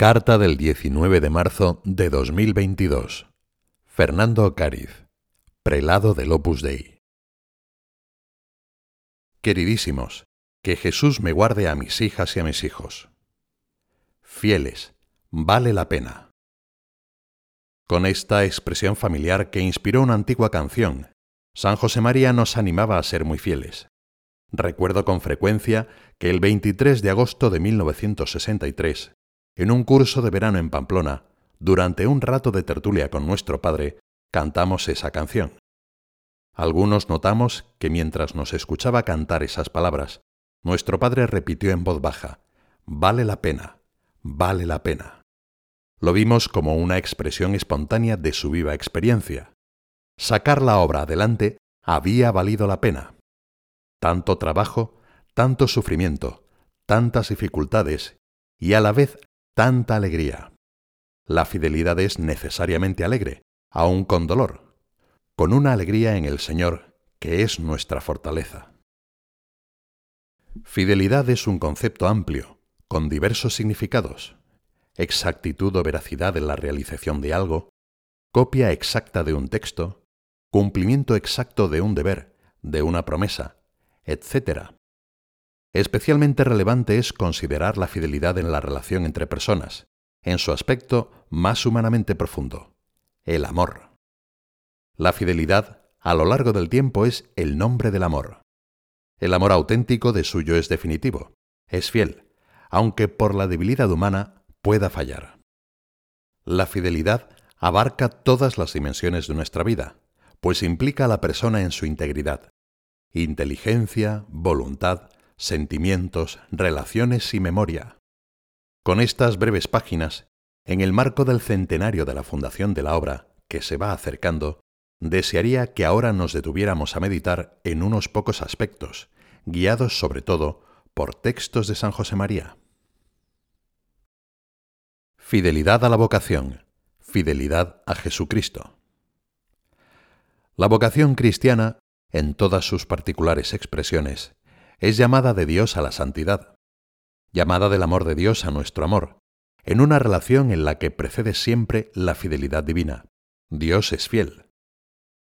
Carta del 19 de marzo de 2022. Fernando Cáriz, prelado del Opus Dei. Queridísimos, que Jesús me guarde a mis hijas y a mis hijos. Fieles, vale la pena. Con esta expresión familiar que inspiró una antigua canción, San José María nos animaba a ser muy fieles. Recuerdo con frecuencia que el 23 de agosto de 1963, en un curso de verano en Pamplona, durante un rato de tertulia con nuestro padre, cantamos esa canción. Algunos notamos que mientras nos escuchaba cantar esas palabras, nuestro padre repitió en voz baja, Vale la pena, vale la pena. Lo vimos como una expresión espontánea de su viva experiencia. Sacar la obra adelante había valido la pena. Tanto trabajo, tanto sufrimiento, tantas dificultades y a la vez tanta alegría. La fidelidad es necesariamente alegre, aun con dolor, con una alegría en el Señor, que es nuestra fortaleza. Fidelidad es un concepto amplio, con diversos significados. Exactitud o veracidad en la realización de algo, copia exacta de un texto, cumplimiento exacto de un deber, de una promesa, etc. Especialmente relevante es considerar la fidelidad en la relación entre personas, en su aspecto más humanamente profundo, el amor. La fidelidad, a lo largo del tiempo, es el nombre del amor. El amor auténtico de suyo es definitivo, es fiel, aunque por la debilidad humana pueda fallar. La fidelidad abarca todas las dimensiones de nuestra vida, pues implica a la persona en su integridad, inteligencia, voluntad, sentimientos, relaciones y memoria. Con estas breves páginas, en el marco del centenario de la fundación de la obra, que se va acercando, desearía que ahora nos detuviéramos a meditar en unos pocos aspectos, guiados sobre todo por textos de San José María. Fidelidad a la vocación, fidelidad a Jesucristo. La vocación cristiana, en todas sus particulares expresiones, es llamada de Dios a la santidad, llamada del amor de Dios a nuestro amor, en una relación en la que precede siempre la fidelidad divina. Dios es fiel.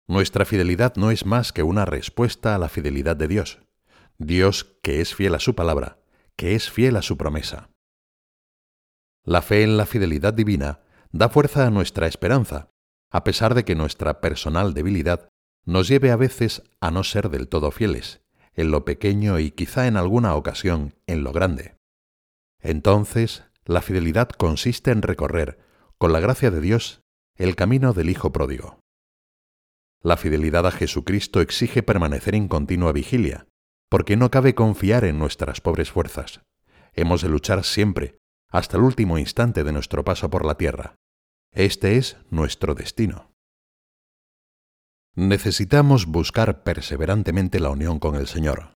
Nuestra fidelidad no es más que una respuesta a la fidelidad de Dios. Dios que es fiel a su palabra, que es fiel a su promesa. La fe en la fidelidad divina da fuerza a nuestra esperanza, a pesar de que nuestra personal debilidad nos lleve a veces a no ser del todo fieles, en lo pequeño y quizá en alguna ocasión en lo grande. Entonces, la fidelidad consiste en recorrer, con la gracia de Dios, el camino del Hijo pródigo. La fidelidad a Jesucristo exige permanecer en continua vigilia, porque no cabe confiar en nuestras pobres fuerzas. Hemos de luchar siempre, hasta el último instante de nuestro paso por la tierra. Este es nuestro destino. Necesitamos buscar perseverantemente la unión con el Señor.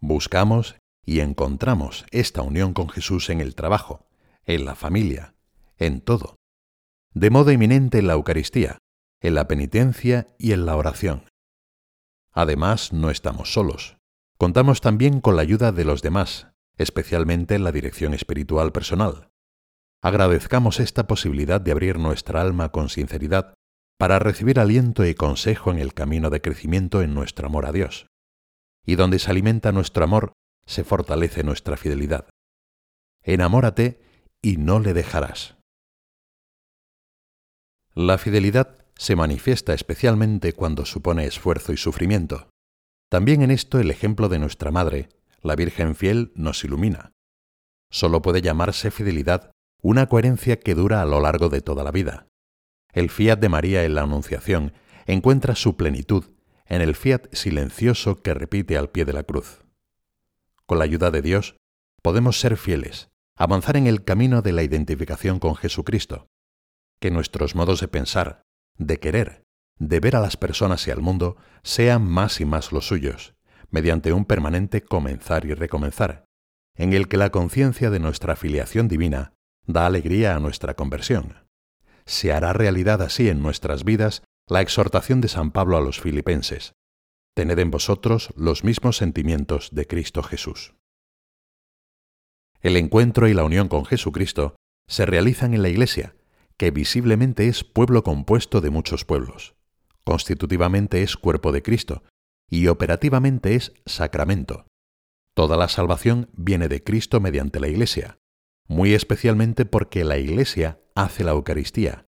Buscamos y encontramos esta unión con Jesús en el trabajo, en la familia, en todo. De modo eminente en la Eucaristía, en la penitencia y en la oración. Además, no estamos solos. Contamos también con la ayuda de los demás, especialmente en la dirección espiritual personal. Agradezcamos esta posibilidad de abrir nuestra alma con sinceridad para recibir aliento y consejo en el camino de crecimiento en nuestro amor a Dios. Y donde se alimenta nuestro amor, se fortalece nuestra fidelidad. Enamórate y no le dejarás. La fidelidad se manifiesta especialmente cuando supone esfuerzo y sufrimiento. También en esto el ejemplo de nuestra Madre, la Virgen fiel, nos ilumina. Solo puede llamarse fidelidad una coherencia que dura a lo largo de toda la vida. El fiat de María en la Anunciación encuentra su plenitud en el fiat silencioso que repite al pie de la cruz. Con la ayuda de Dios, podemos ser fieles, avanzar en el camino de la identificación con Jesucristo, que nuestros modos de pensar, de querer, de ver a las personas y al mundo sean más y más los suyos, mediante un permanente comenzar y recomenzar, en el que la conciencia de nuestra filiación divina da alegría a nuestra conversión se hará realidad así en nuestras vidas la exhortación de San Pablo a los filipenses. Tened en vosotros los mismos sentimientos de Cristo Jesús. El encuentro y la unión con Jesucristo se realizan en la Iglesia, que visiblemente es pueblo compuesto de muchos pueblos. Constitutivamente es cuerpo de Cristo y operativamente es sacramento. Toda la salvación viene de Cristo mediante la Iglesia, muy especialmente porque la Iglesia hace la Eucaristía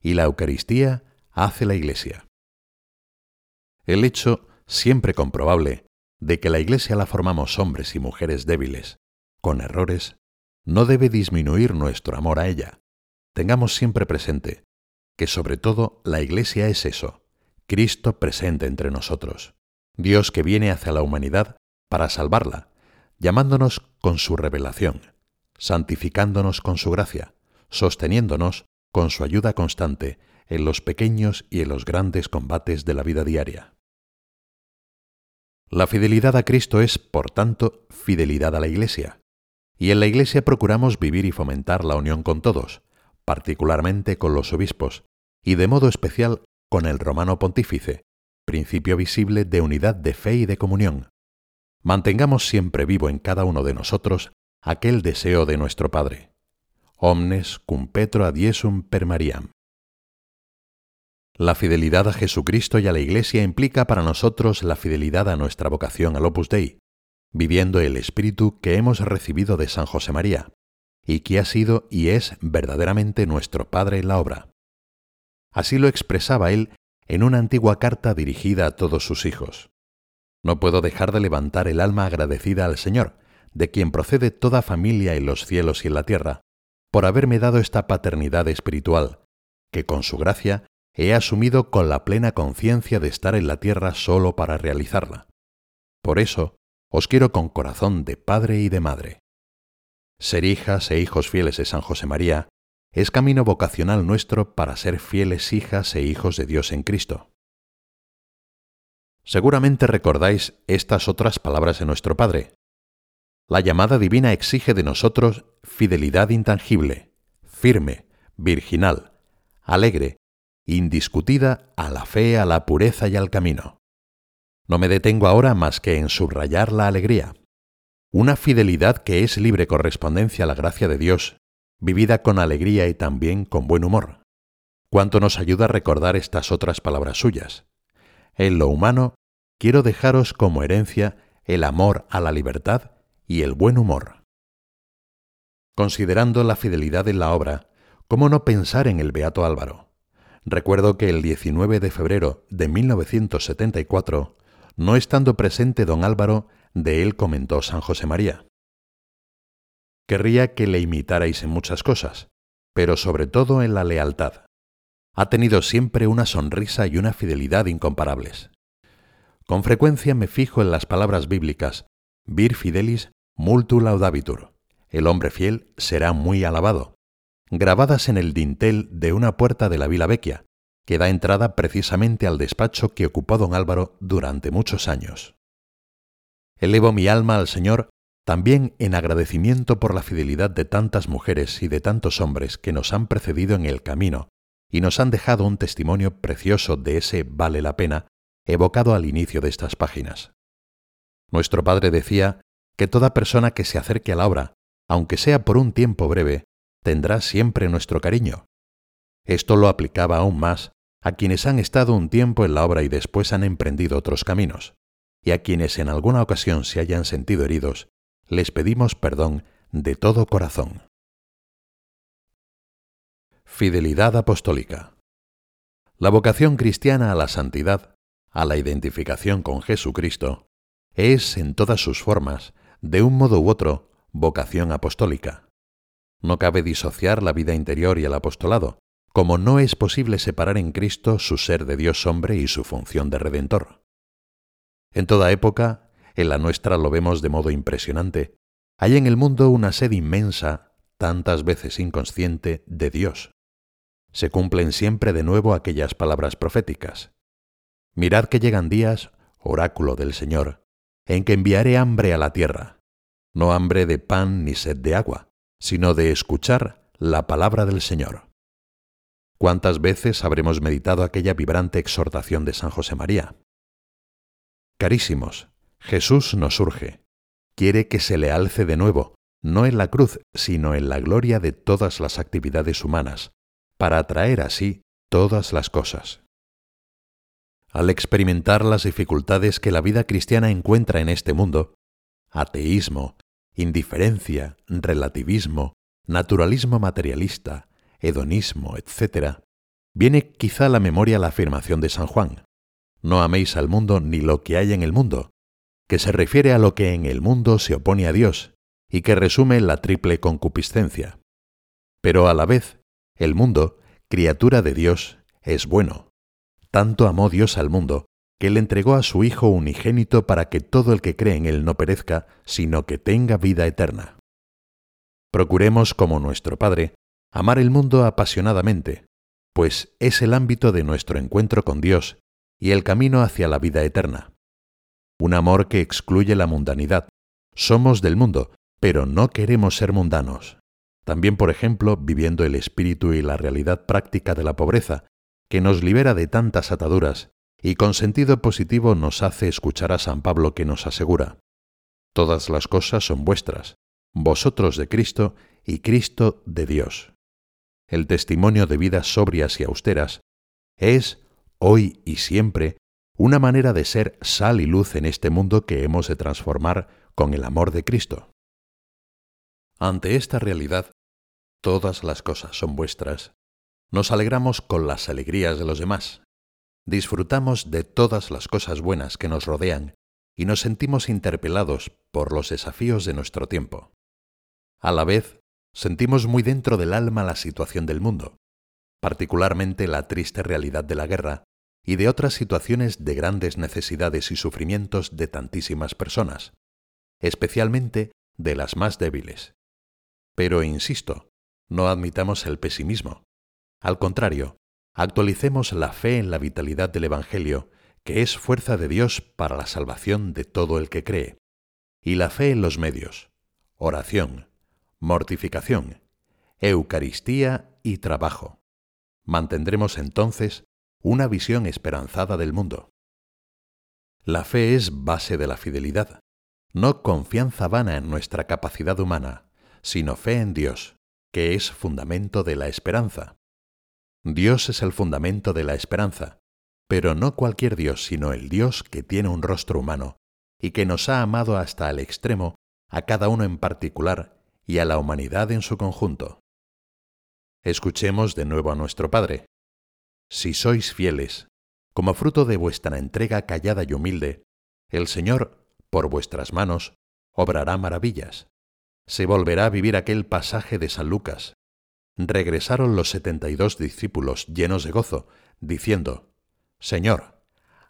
y la Eucaristía hace la Iglesia. El hecho, siempre comprobable, de que la Iglesia la formamos hombres y mujeres débiles, con errores, no debe disminuir nuestro amor a ella. Tengamos siempre presente que sobre todo la Iglesia es eso, Cristo presente entre nosotros, Dios que viene hacia la humanidad para salvarla, llamándonos con su revelación, santificándonos con su gracia, sosteniéndonos con su ayuda constante en los pequeños y en los grandes combates de la vida diaria. La fidelidad a Cristo es, por tanto, fidelidad a la Iglesia, y en la Iglesia procuramos vivir y fomentar la unión con todos, particularmente con los obispos, y de modo especial con el romano pontífice, principio visible de unidad de fe y de comunión. Mantengamos siempre vivo en cada uno de nosotros aquel deseo de nuestro Padre. Omnes cum petro adiesum per Mariam. La fidelidad a Jesucristo y a la Iglesia implica para nosotros la fidelidad a nuestra vocación al Opus Dei, viviendo el espíritu que hemos recibido de San José María, y que ha sido y es verdaderamente nuestro Padre en la obra. Así lo expresaba él en una antigua carta dirigida a todos sus hijos. No puedo dejar de levantar el alma agradecida al Señor, de quien procede toda familia en los cielos y en la tierra, por haberme dado esta paternidad espiritual, que con su gracia he asumido con la plena conciencia de estar en la tierra solo para realizarla. Por eso, os quiero con corazón de padre y de madre. Ser hijas e hijos fieles de San José María es camino vocacional nuestro para ser fieles hijas e hijos de Dios en Cristo. Seguramente recordáis estas otras palabras de nuestro Padre. La llamada divina exige de nosotros fidelidad intangible, firme, virginal, alegre, indiscutida a la fe, a la pureza y al camino. No me detengo ahora más que en subrayar la alegría, una fidelidad que es libre correspondencia a la gracia de Dios, vivida con alegría y también con buen humor. ¿Cuánto nos ayuda a recordar estas otras palabras suyas? En lo humano, quiero dejaros como herencia el amor a la libertad y el buen humor. Considerando la fidelidad en la obra, ¿cómo no pensar en el Beato Álvaro? Recuerdo que el 19 de febrero de 1974, no estando presente don Álvaro, de él comentó San José María. Querría que le imitarais en muchas cosas, pero sobre todo en la lealtad. Ha tenido siempre una sonrisa y una fidelidad incomparables. Con frecuencia me fijo en las palabras bíblicas, vir fidelis multu laudabitur, el hombre fiel será muy alabado, grabadas en el dintel de una puerta de la Vila Vecchia, que da entrada precisamente al despacho que ocupó don Álvaro durante muchos años. Elevo mi alma al Señor también en agradecimiento por la fidelidad de tantas mujeres y de tantos hombres que nos han precedido en el camino y nos han dejado un testimonio precioso de ese vale la pena evocado al inicio de estas páginas. Nuestro Padre decía que toda persona que se acerque a la obra, aunque sea por un tiempo breve, tendrá siempre nuestro cariño. Esto lo aplicaba aún más a quienes han estado un tiempo en la obra y después han emprendido otros caminos, y a quienes en alguna ocasión se hayan sentido heridos, les pedimos perdón de todo corazón. Fidelidad apostólica. La vocación cristiana a la santidad, a la identificación con Jesucristo, es, en todas sus formas, de un modo u otro, vocación apostólica. No cabe disociar la vida interior y el apostolado, como no es posible separar en Cristo su ser de Dios hombre y su función de redentor. En toda época, en la nuestra lo vemos de modo impresionante, hay en el mundo una sed inmensa, tantas veces inconsciente, de Dios. Se cumplen siempre de nuevo aquellas palabras proféticas. Mirad que llegan días, oráculo del Señor, en que enviaré hambre a la tierra, no hambre de pan ni sed de agua, sino de escuchar la palabra del Señor. ¿Cuántas veces habremos meditado aquella vibrante exhortación de San José María? Carísimos, Jesús nos urge, quiere que se le alce de nuevo, no en la cruz, sino en la gloria de todas las actividades humanas, para atraer así todas las cosas. Al experimentar las dificultades que la vida cristiana encuentra en este mundo, ateísmo, indiferencia, relativismo, naturalismo materialista, hedonismo, etc., viene quizá a la memoria la afirmación de San Juan, no améis al mundo ni lo que hay en el mundo, que se refiere a lo que en el mundo se opone a Dios y que resume la triple concupiscencia. Pero a la vez, el mundo, criatura de Dios, es bueno. Tanto amó Dios al mundo, que le entregó a su Hijo unigénito para que todo el que cree en él no perezca, sino que tenga vida eterna. Procuremos, como nuestro Padre, amar el mundo apasionadamente, pues es el ámbito de nuestro encuentro con Dios y el camino hacia la vida eterna. Un amor que excluye la mundanidad. Somos del mundo, pero no queremos ser mundanos. También, por ejemplo, viviendo el espíritu y la realidad práctica de la pobreza, que nos libera de tantas ataduras y con sentido positivo nos hace escuchar a San Pablo que nos asegura, Todas las cosas son vuestras, vosotros de Cristo y Cristo de Dios. El testimonio de vidas sobrias y austeras es, hoy y siempre, una manera de ser sal y luz en este mundo que hemos de transformar con el amor de Cristo. Ante esta realidad, todas las cosas son vuestras, nos alegramos con las alegrías de los demás, disfrutamos de todas las cosas buenas que nos rodean y nos sentimos interpelados por los desafíos de nuestro tiempo. A la vez, sentimos muy dentro del alma la situación del mundo, particularmente la triste realidad de la guerra y de otras situaciones de grandes necesidades y sufrimientos de tantísimas personas, especialmente de las más débiles. Pero, insisto, no admitamos el pesimismo. Al contrario, actualicemos la fe en la vitalidad del Evangelio, que es fuerza de Dios para la salvación de todo el que cree, y la fe en los medios, oración, mortificación, Eucaristía y trabajo. Mantendremos entonces una visión esperanzada del mundo. La fe es base de la fidelidad, no confianza vana en nuestra capacidad humana, sino fe en Dios, que es fundamento de la esperanza. Dios es el fundamento de la esperanza, pero no cualquier Dios, sino el Dios que tiene un rostro humano y que nos ha amado hasta el extremo, a cada uno en particular y a la humanidad en su conjunto. Escuchemos de nuevo a nuestro Padre. Si sois fieles, como fruto de vuestra entrega callada y humilde, el Señor, por vuestras manos, obrará maravillas. Se volverá a vivir aquel pasaje de San Lucas, regresaron los setenta y dos discípulos llenos de gozo, diciendo, Señor,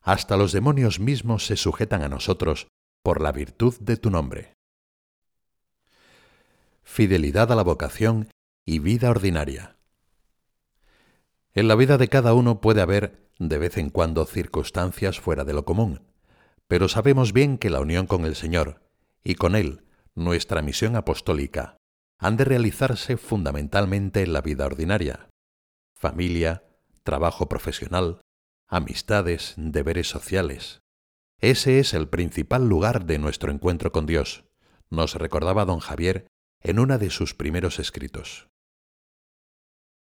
hasta los demonios mismos se sujetan a nosotros por la virtud de tu nombre. Fidelidad a la vocación y vida ordinaria. En la vida de cada uno puede haber, de vez en cuando, circunstancias fuera de lo común, pero sabemos bien que la unión con el Señor, y con Él, nuestra misión apostólica, han de realizarse fundamentalmente en la vida ordinaria. Familia, trabajo profesional, amistades, deberes sociales. Ese es el principal lugar de nuestro encuentro con Dios, nos recordaba don Javier en una de sus primeros escritos.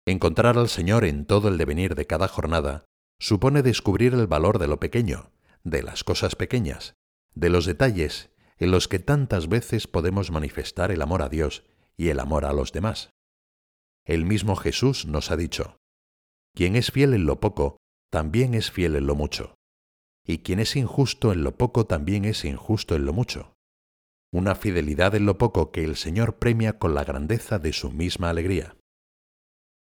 Encontrar al Señor en todo el devenir de cada jornada supone descubrir el valor de lo pequeño, de las cosas pequeñas, de los detalles en los que tantas veces podemos manifestar el amor a Dios y el amor a los demás. El mismo Jesús nos ha dicho, quien es fiel en lo poco, también es fiel en lo mucho, y quien es injusto en lo poco, también es injusto en lo mucho. Una fidelidad en lo poco que el Señor premia con la grandeza de su misma alegría.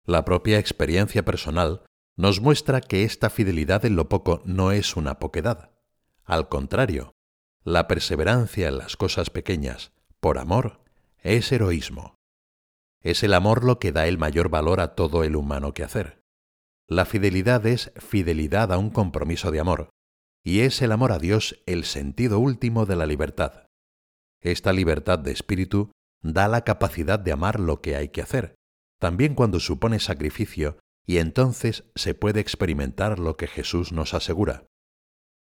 La propia experiencia personal nos muestra que esta fidelidad en lo poco no es una poquedad. Al contrario, la perseverancia en las cosas pequeñas, por amor, es heroísmo. Es el amor lo que da el mayor valor a todo el humano que hacer. La fidelidad es fidelidad a un compromiso de amor, y es el amor a Dios el sentido último de la libertad. Esta libertad de espíritu da la capacidad de amar lo que hay que hacer, también cuando supone sacrificio, y entonces se puede experimentar lo que Jesús nos asegura.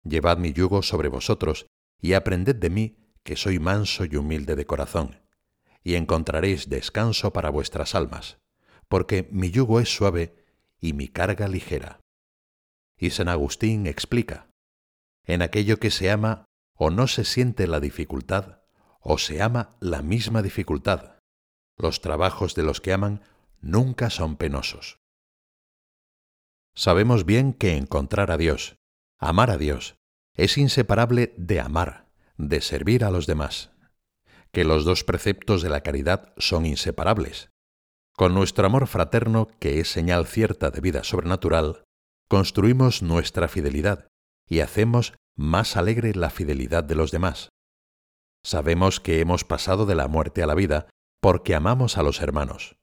Llevad mi yugo sobre vosotros y aprended de mí, que soy manso y humilde de corazón y encontraréis descanso para vuestras almas, porque mi yugo es suave y mi carga ligera. Y San Agustín explica, en aquello que se ama o no se siente la dificultad, o se ama la misma dificultad. Los trabajos de los que aman nunca son penosos. Sabemos bien que encontrar a Dios, amar a Dios, es inseparable de amar, de servir a los demás, que los dos preceptos de la caridad son inseparables. Con nuestro amor fraterno, que es señal cierta de vida sobrenatural, construimos nuestra fidelidad y hacemos más alegre la fidelidad de los demás. Sabemos que hemos pasado de la muerte a la vida porque amamos a los hermanos.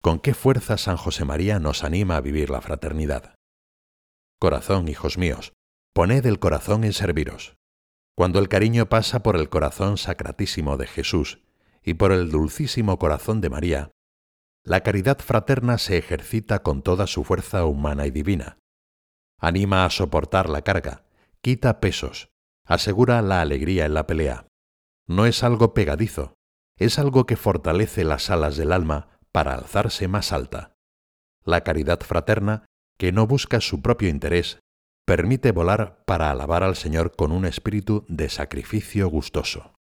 ¿Con qué fuerza San José María nos anima a vivir la fraternidad? Corazón, hijos míos, poned el corazón en serviros. Cuando el cariño pasa por el corazón sacratísimo de Jesús y por el dulcísimo corazón de María, la caridad fraterna se ejercita con toda su fuerza humana y divina. Anima a soportar la carga, quita pesos, asegura la alegría en la pelea. No es algo pegadizo, es algo que fortalece las alas del alma para alzarse más alta. La caridad fraterna, que no busca su propio interés, permite volar para alabar al Señor con un espíritu de sacrificio gustoso.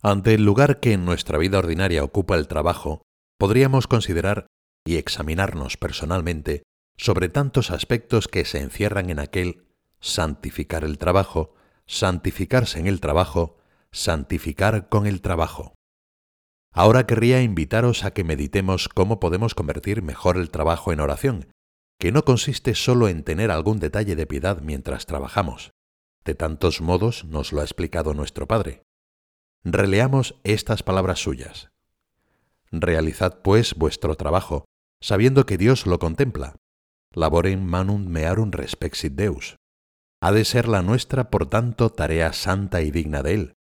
Ante el lugar que en nuestra vida ordinaria ocupa el trabajo, podríamos considerar y examinarnos personalmente sobre tantos aspectos que se encierran en aquel santificar el trabajo, santificarse en el trabajo, santificar con el trabajo. Ahora querría invitaros a que meditemos cómo podemos convertir mejor el trabajo en oración, que no consiste solo en tener algún detalle de piedad mientras trabajamos. De tantos modos nos lo ha explicado nuestro Padre. Releamos estas palabras suyas. Realizad pues vuestro trabajo, sabiendo que Dios lo contempla, laborem manum mearum respexit Deus. Ha de ser la nuestra, por tanto, tarea santa y digna de Él,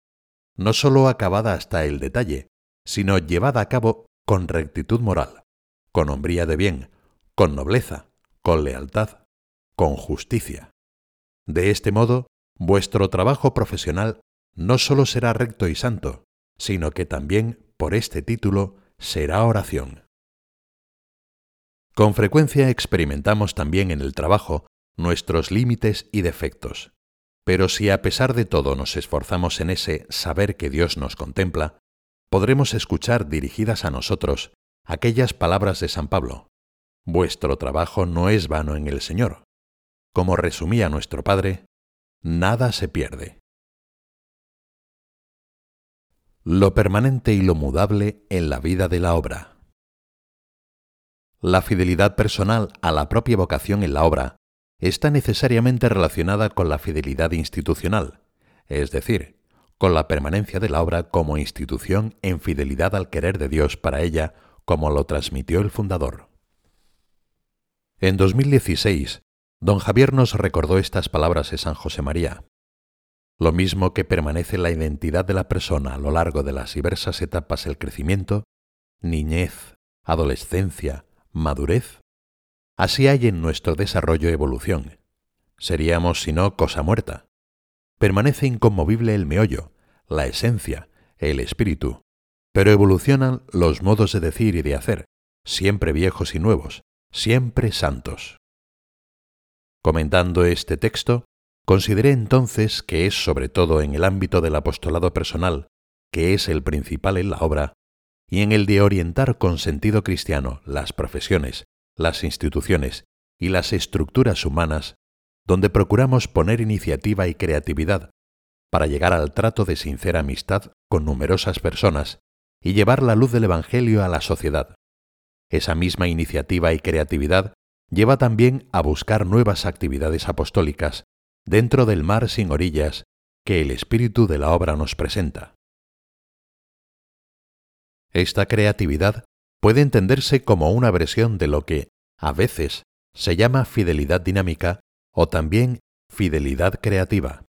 no sólo acabada hasta el detalle, sino llevada a cabo con rectitud moral, con hombría de bien, con nobleza, con lealtad, con justicia. De este modo, vuestro trabajo profesional no sólo será recto y santo, sino que también, por este título, será oración. Con frecuencia experimentamos también en el trabajo nuestros límites y defectos. Pero si a pesar de todo nos esforzamos en ese saber que Dios nos contempla, podremos escuchar dirigidas a nosotros aquellas palabras de San Pablo. Vuestro trabajo no es vano en el Señor. Como resumía nuestro Padre, nada se pierde. Lo permanente y lo mudable en la vida de la obra. La fidelidad personal a la propia vocación en la obra está necesariamente relacionada con la fidelidad institucional, es decir, con la permanencia de la obra como institución en fidelidad al querer de Dios para ella, como lo transmitió el fundador. En 2016, don Javier nos recordó estas palabras de San José María. Lo mismo que permanece la identidad de la persona a lo largo de las diversas etapas del crecimiento, niñez, adolescencia, madurez, así hay en nuestro desarrollo evolución. Seríamos, si no, cosa muerta. Permanece inconmovible el meollo, la esencia, el espíritu, pero evolucionan los modos de decir y de hacer, siempre viejos y nuevos, siempre santos. Comentando este texto, consideré entonces que es sobre todo en el ámbito del apostolado personal, que es el principal en la obra, y en el de orientar con sentido cristiano las profesiones, las instituciones y las estructuras humanas, donde procuramos poner iniciativa y creatividad para llegar al trato de sincera amistad con numerosas personas y llevar la luz del Evangelio a la sociedad. Esa misma iniciativa y creatividad lleva también a buscar nuevas actividades apostólicas dentro del mar sin orillas que el espíritu de la obra nos presenta. Esta creatividad puede entenderse como una versión de lo que, a veces, se llama fidelidad dinámica o también fidelidad creativa.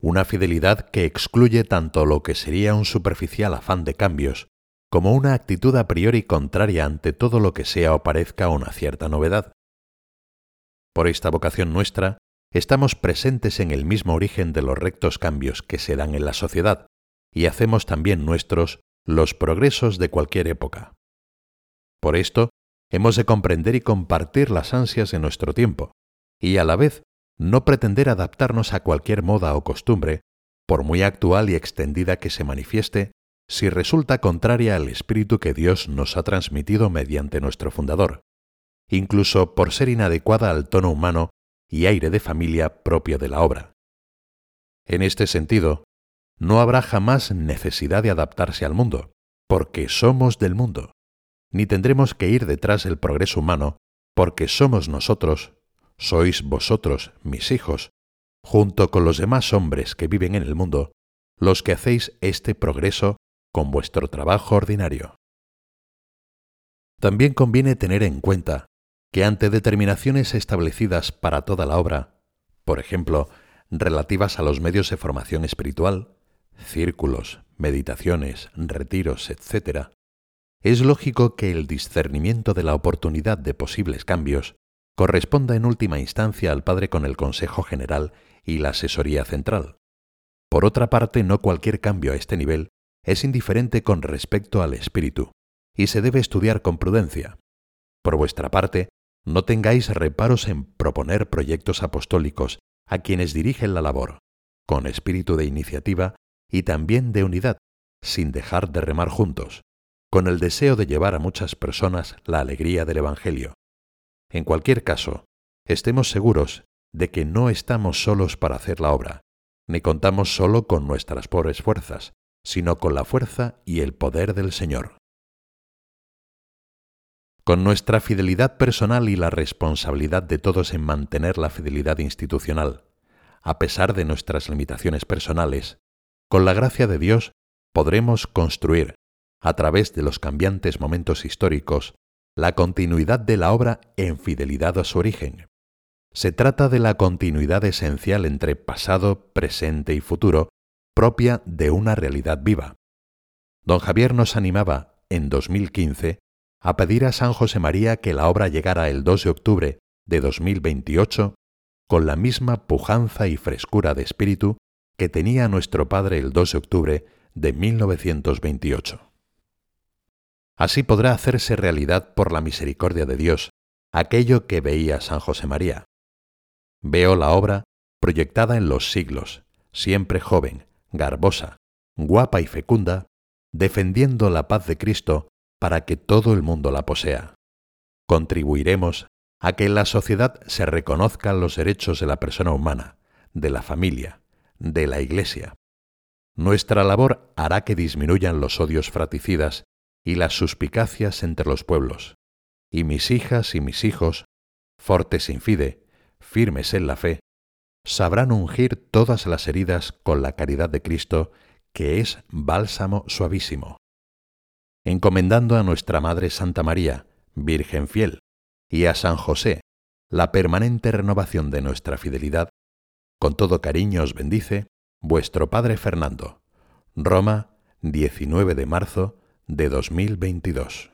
Una fidelidad que excluye tanto lo que sería un superficial afán de cambios como una actitud a priori contraria ante todo lo que sea o parezca una cierta novedad. Por esta vocación nuestra, estamos presentes en el mismo origen de los rectos cambios que se dan en la sociedad, y hacemos también nuestros los progresos de cualquier época. Por esto, hemos de comprender y compartir las ansias de nuestro tiempo, y a la vez no pretender adaptarnos a cualquier moda o costumbre, por muy actual y extendida que se manifieste, si resulta contraria al espíritu que Dios nos ha transmitido mediante nuestro fundador, incluso por ser inadecuada al tono humano y aire de familia propio de la obra. En este sentido, no habrá jamás necesidad de adaptarse al mundo, porque somos del mundo, ni tendremos que ir detrás del progreso humano, porque somos nosotros, sois vosotros, mis hijos, junto con los demás hombres que viven en el mundo, los que hacéis este progreso con vuestro trabajo ordinario. También conviene tener en cuenta que ante determinaciones establecidas para toda la obra, por ejemplo, relativas a los medios de formación espiritual, círculos, meditaciones, retiros, etc., es lógico que el discernimiento de la oportunidad de posibles cambios corresponda en última instancia al Padre con el Consejo General y la Asesoría Central. Por otra parte, no cualquier cambio a este nivel es indiferente con respecto al espíritu, y se debe estudiar con prudencia. Por vuestra parte, no tengáis reparos en proponer proyectos apostólicos a quienes dirigen la labor, con espíritu de iniciativa y también de unidad, sin dejar de remar juntos, con el deseo de llevar a muchas personas la alegría del Evangelio. En cualquier caso, estemos seguros de que no estamos solos para hacer la obra, ni contamos solo con nuestras pobres fuerzas, sino con la fuerza y el poder del Señor. Con nuestra fidelidad personal y la responsabilidad de todos en mantener la fidelidad institucional, a pesar de nuestras limitaciones personales, con la gracia de Dios podremos construir, a través de los cambiantes momentos históricos, la continuidad de la obra en fidelidad a su origen. Se trata de la continuidad esencial entre pasado, presente y futuro, propia de una realidad viva. Don Javier nos animaba, en 2015, a pedir a San José María que la obra llegara el 2 de octubre de 2028 con la misma pujanza y frescura de espíritu que tenía nuestro Padre el 2 de octubre de 1928. Así podrá hacerse realidad por la misericordia de Dios aquello que veía San José María. Veo la obra proyectada en los siglos, siempre joven, garbosa, guapa y fecunda, defendiendo la paz de Cristo para que todo el mundo la posea. Contribuiremos a que en la sociedad se reconozcan los derechos de la persona humana, de la familia, de la Iglesia. Nuestra labor hará que disminuyan los odios fraticidas y las suspicacias entre los pueblos, y mis hijas y mis hijos, fortes sin fide, firmes en la fe, sabrán ungir todas las heridas con la caridad de Cristo, que es bálsamo suavísimo. Encomendando a nuestra Madre Santa María, Virgen fiel, y a San José, la permanente renovación de nuestra fidelidad, con todo cariño os bendice vuestro Padre Fernando. Roma, 19 de marzo de 2022.